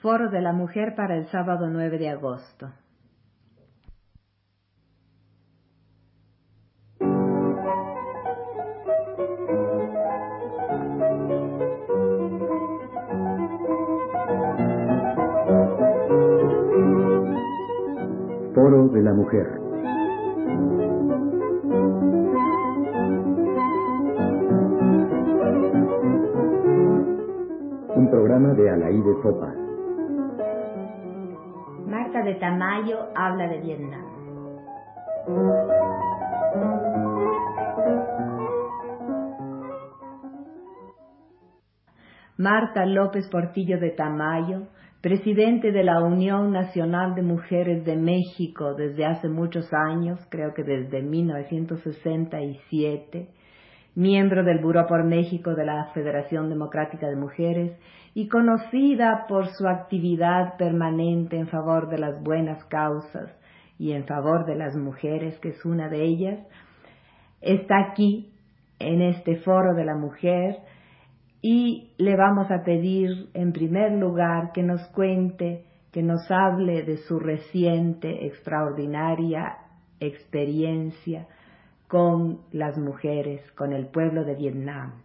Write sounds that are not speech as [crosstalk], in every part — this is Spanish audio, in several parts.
Foro de la Mujer para el sábado 9 de agosto. Foro de la Mujer. Un programa de Alaíde Fopa. De Tamayo habla de Vietnam. Marta López Portillo de Tamayo, presidente de la Unión Nacional de Mujeres de México desde hace muchos años, creo que desde 1967, miembro del Buró por México de la Federación Democrática de Mujeres y conocida por su actividad permanente en favor de las buenas causas y en favor de las mujeres, que es una de ellas, está aquí en este foro de la mujer y le vamos a pedir en primer lugar que nos cuente, que nos hable de su reciente, extraordinaria experiencia con las mujeres, con el pueblo de Vietnam.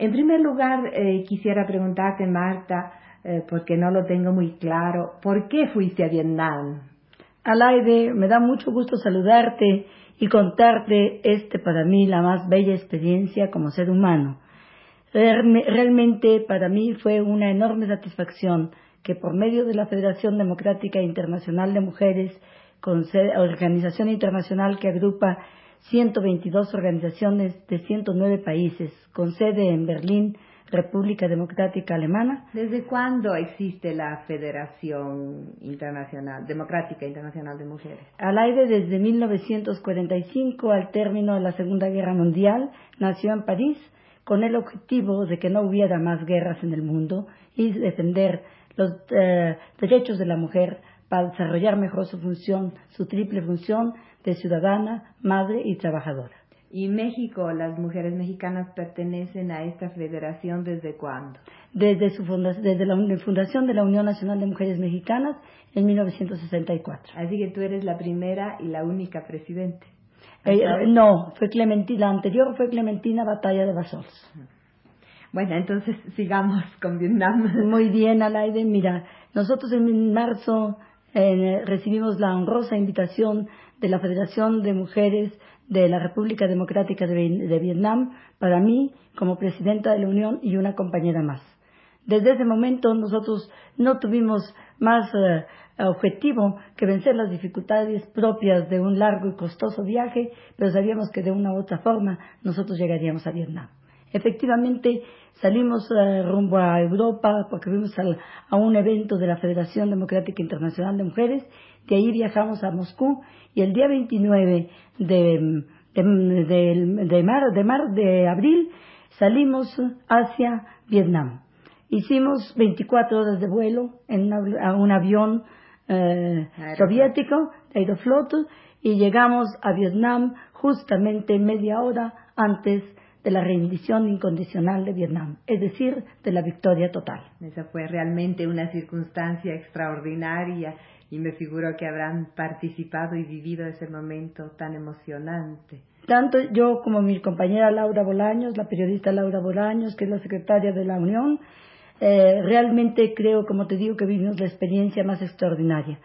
En primer lugar, eh, quisiera preguntarte, Marta, eh, porque no lo tengo muy claro, ¿por qué fuiste a Vietnam? Alaide, me da mucho gusto saludarte y contarte este para mí la más bella experiencia como ser humano. Realmente para mí fue una enorme satisfacción que por medio de la Federación Democrática Internacional de Mujeres, organización internacional que agrupa 122 organizaciones de 109 países, con sede en Berlín, República Democrática Alemana. ¿Desde cuándo existe la Federación Internacional, Democrática Internacional de Mujeres? Al aire desde 1945, al término de la Segunda Guerra Mundial, nació en París con el objetivo de que no hubiera más guerras en el mundo y defender los eh, derechos de la mujer para desarrollar mejor su función, su triple función de ciudadana, madre y trabajadora. ¿Y México, las mujeres mexicanas pertenecen a esta federación desde cuándo? Desde, su desde la fundación de la Unión Nacional de Mujeres Mexicanas en 1964. Así que tú eres la primera y la única presidente. Eh, no, fue Clementina, la anterior fue Clementina Batalla de Basols. Bueno, entonces sigamos con Vietnam. Muy bien, Alaide. Mira, nosotros en marzo eh, recibimos la honrosa invitación de la Federación de Mujeres de la República Democrática de, Vietnam para mí como presidenta de la Unión y una compañera más. Desde ese momento nosotros no tuvimos más eh, objetivo que vencer las dificultades propias de un largo y costoso viaje, pero sabíamos que de una u otra forma nosotros llegaríamos a Vietnam. Efectivamente, salimos eh, rumbo a Europa porque fuimos a un evento de la Federación Democrática Internacional de Mujeres, de ahí viajamos a Moscú y el día 29 de, de, mar, de, mar, de abril salimos hacia Vietnam. Hicimos 24 horas de vuelo en a un avión eh, soviético, Aeroflot, y llegamos a Vietnam justamente media hora antes de la rendición incondicional de Vietnam, es decir, de la victoria total. Esa fue realmente una circunstancia extraordinaria y me figuro que habrán participado y vivido ese momento tan emocionante. Tanto yo como mi compañera Laura Bolaños, la periodista Laura Bolaños, que es la secretaria de la Unión, eh, realmente creo, como te digo, que vivimos la experiencia más extraordinaria.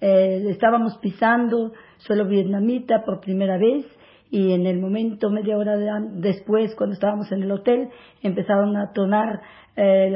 Eh, estábamos pisando suelo vietnamita por primera vez y en el momento, media hora después, cuando estábamos en el hotel, empezaron a tronar eh,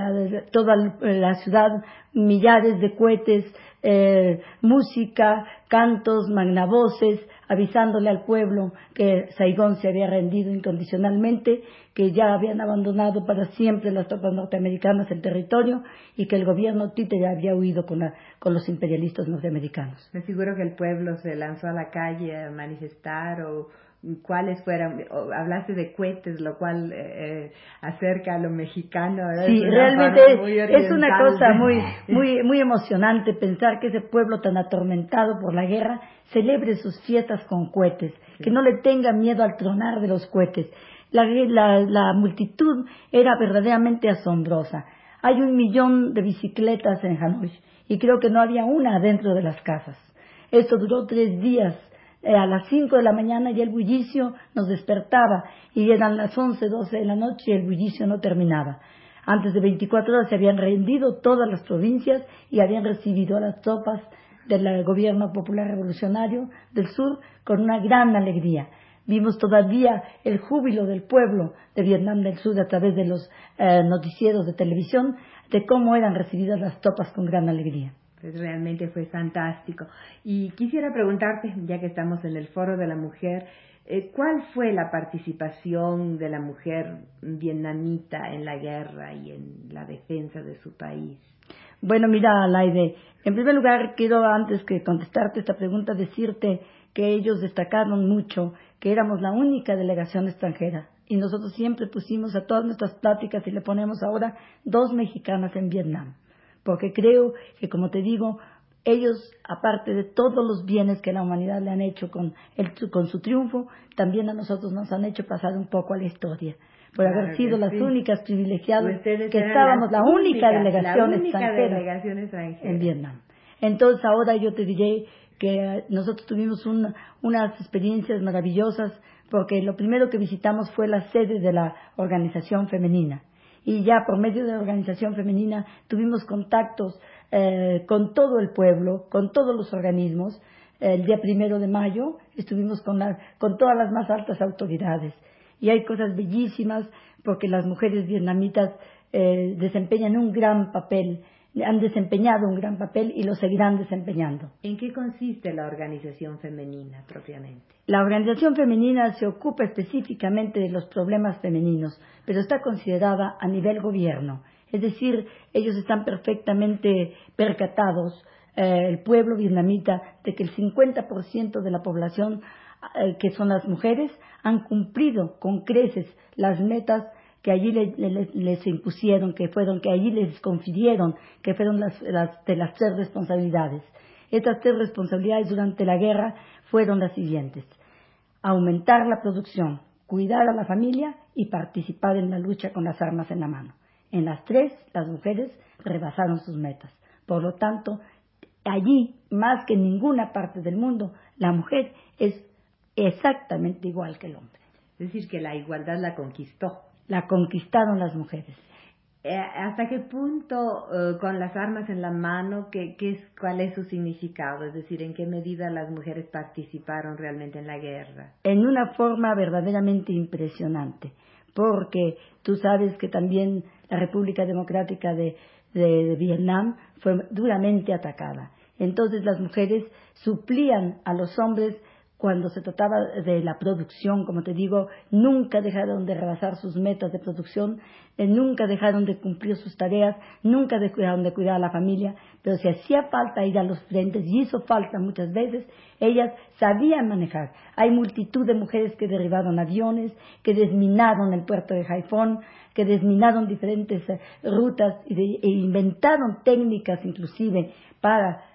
toda la ciudad millares de cohetes, eh, música, cantos, magnavoces, avisándole al pueblo que Saigón se había rendido incondicionalmente, que ya habían abandonado para siempre las tropas norteamericanas el territorio y que el gobierno Tite ya había huido con, con los imperialistas norteamericanos. Me figuro que el pueblo se lanzó a la calle a manifestar o cuáles fueran, hablaste de cohetes, lo cual eh, eh, acerca a lo mexicano. Sí, realmente es una cosa muy, [laughs] muy, muy emocionante pensar que ese pueblo tan atormentado por la guerra celebre sus fiestas con cohetes, que no le tenga miedo al tronar de los cohetes. La, la, la multitud era verdaderamente asombrosa. Hay un millón de bicicletas en Hanoi y creo que no había una dentro de las casas. Esto duró tres días. Eh, a las cinco de la mañana ya el bullicio nos despertaba y eran las once, doce de la noche y el bullicio no terminaba. Antes de 24 horas se habían rendido todas las provincias y habían recibido a las tropas del Gobierno Popular Revolucionario del Sur con una gran alegría. Vimos todavía el júbilo del pueblo de Vietnam del Sur a través de los eh, noticieros de televisión de cómo eran recibidas las tropas con gran alegría. Pues realmente fue fantástico. Y quisiera preguntarte, ya que estamos en el Foro de la Mujer, eh, ¿cuál fue la participación de la mujer vietnamita en la guerra y en la defensa de su país? Bueno, mira, Laide, en primer lugar quiero antes que contestarte esta pregunta decirte que ellos destacaron mucho que éramos la única delegación extranjera y nosotros siempre pusimos a todas nuestras pláticas y le ponemos ahora dos mexicanas en Vietnam, porque creo que como te digo, ellos, aparte de todos los bienes que la humanidad le han hecho con, con su triunfo, también a nosotros nos han hecho pasar un poco a la historia. Por haber sido las únicas privilegiadas que estábamos la única, delegación, extranjera en Vietnam. Entonces ahora yo te diré que nosotros tuvimos unas experiencias maravillosas porque lo primero que visitamos fue la sede de la organización femenina y ya por medio de la organización femenina tuvimos contactos eh, con todo el pueblo, con todos los organismos. El día primero de mayo estuvimos con, con todas las más altas autoridades y hay cosas bellísimas porque las mujeres vietnamitas eh, desempeñan un gran papel han desempeñado un gran papel y lo seguirán desempeñando. ¿En qué consiste la organización femenina propiamente? La organización femenina se ocupa específicamente de los problemas femeninos, pero está considerada a nivel gobierno. Es decir, ellos están perfectamente percatados, eh, el pueblo vietnamita, de que el 50% de la población, eh, que son las mujeres, han cumplido con creces las metas que allí les impusieron, que fueron, que allí les confirieron, que fueron las, de las tres responsabilidades. Estas tres responsabilidades durante la guerra fueron las siguientes. Aumentar la producción, cuidar a la familia y participar en la lucha con las armas en la mano. En las tres, las mujeres rebasaron sus metas. Por lo tanto, allí, más que en ninguna parte del mundo, la mujer es exactamente igual que el hombre. Es decir, que la igualdad la conquistó la conquistaron las mujeres. Eh, ¿Hasta qué punto eh, con las armas en la mano, qué, es, cuál es su significado? Es decir, ¿en qué medida las mujeres participaron realmente en la guerra? En una forma verdaderamente impresionante, porque tú sabes que también la República Democrática de Vietnam fue duramente atacada. Entonces las mujeres suplían a los hombres cuando se trataba de la producción, como te digo, nunca dejaron de rebasar sus metas de producción, eh, nunca dejaron de cumplir sus tareas, nunca dejaron de cuidar a la familia, pero si hacía falta ir a los frentes, y hizo falta muchas veces, ellas sabían manejar. Hay multitud de mujeres que derribaron aviones, que desminaron el puerto de Haifón, que desminaron diferentes eh, rutas e inventaron técnicas inclusive para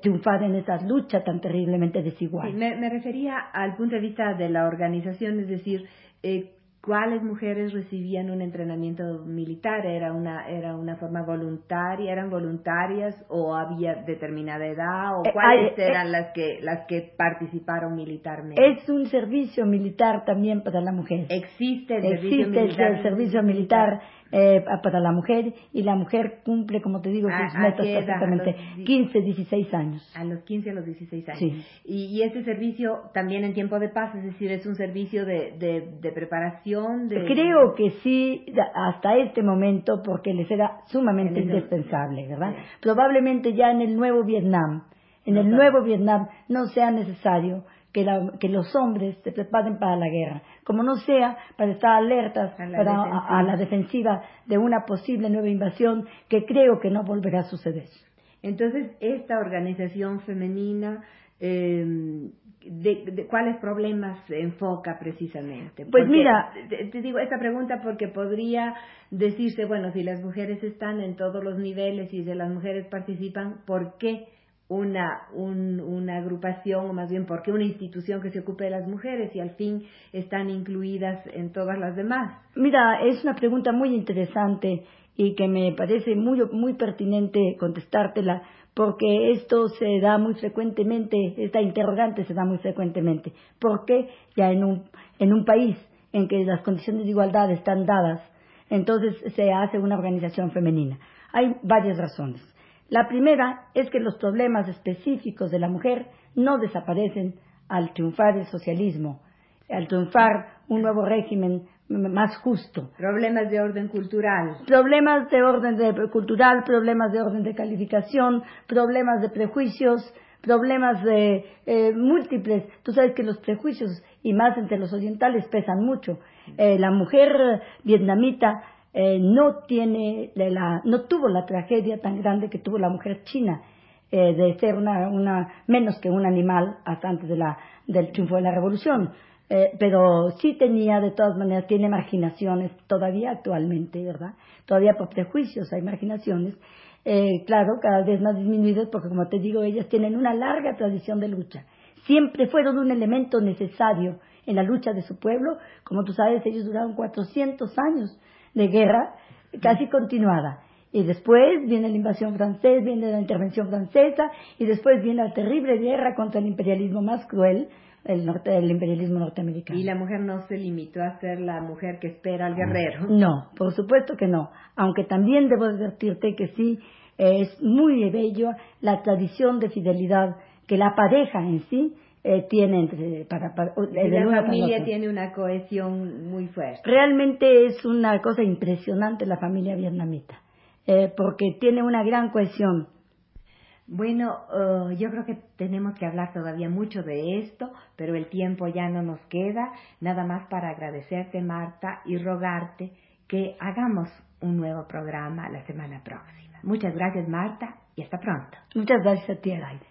triunfar en esa lucha tan terriblemente desigual. me, refería al punto de vista de la organización, es decir, eh, cuáles mujeres recibían un entrenamiento militar, era una, era una forma voluntaria, eran voluntarias o había determinada edad o eh, cuáles eh, eran las que las que participaron militarmente. Es un servicio militar también para la mujer. Existe el servicio militar. El servicio militar eh, para la mujer y la mujer cumple, como te digo, sus metas perfectamente. 15, 16 años. A los 15, a los 16 años. Sí. Y, y, este servicio también en tiempo de paz, es decir, es un servicio de, de, de preparación. De... Creo que sí, hasta este momento, porque les era sumamente indispensable, ¿verdad? Probablemente ya en el nuevo Vietnam, en el nuevo Vietnam no sea necesario que, que, los hombres se preparen para la guerra, como no sea para estar alertas a la, a, la defensiva de una posible nueva invasión que creo que no volverá a suceder. Entonces, esta organización femenina, eh, de, cuáles problemas se enfoca precisamente? pues mira, te, digo esta pregunta porque podría decirse, bueno, si las mujeres están en todos los niveles y si las mujeres participan, ¿por qué una, una agrupación, o más bien por qué una institución que se ocupe de las mujeres y al fin están incluidas en todas las demás? Mira, es una pregunta muy interesante y que me parece muy, muy pertinente contestártela porque esto se da muy frecuentemente, esta interrogante se da muy frecuentemente. ¿Por qué ya en un, en un país en que las condiciones de igualdad están dadas, entonces se hace una organización femenina? Hay varias razones. La primera es que los problemas específicos de la mujer no desaparecen al triunfar el socialismo, al triunfar un nuevo régimen más justo. Problemas de orden cultural. Problemas de orden cultural, problemas de orden de calificación, problemas de prejuicios, problemas de eh, múltiples. Tú sabes que los prejuicios, y más entre los orientales, pesan mucho. Eh, la mujer vietnamita eh, no tiene la, no tuvo la tragedia tan grande que tuvo la mujer china eh, de ser una, una, menos que un animal hasta antes de la, del triunfo de la revolución. Eh, pero sí tenía, de todas maneras, tiene marginaciones todavía actualmente, ¿verdad? Todavía por prejuicios hay marginaciones. Eh, claro, cada vez más disminuidas porque, como te digo, ellas tienen una larga tradición de lucha. Siempre fueron un elemento necesario en la lucha de su pueblo. Como tú sabes, ellos duraron 400 años de guerra casi continuada. Y después viene la invasión francesa, viene la intervención francesa, y después viene la terrible guerra contra el imperialismo más cruel, el, norte, el imperialismo norteamericano. ¿Y la mujer no se limitó a ser la mujer que espera al guerrero? No, por supuesto que no. Aunque también debo advertirte que sí, es muy bello la tradición de fidelidad que la pareja en sí eh, tiene entre para, para la familia tiene una cohesión muy fuerte realmente es una cosa impresionante la familia vietnamita eh, porque tiene una gran cohesión bueno, uh, yo creo que tenemos que hablar todavía mucho de esto, pero el tiempo ya no nos queda. Nada más para agradecerte, Marta, y rogarte que hagamos un nuevo programa la semana próxima. Muchas gracias, Marta, y hasta pronto. Muchas gracias a ti, Elaide.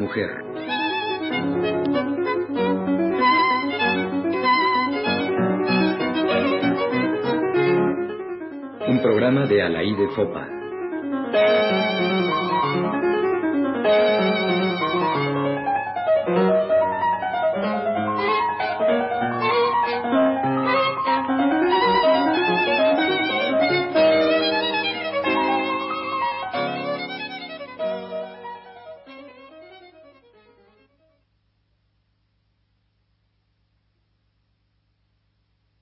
Mujer. Un programa de Alaí de Fopa.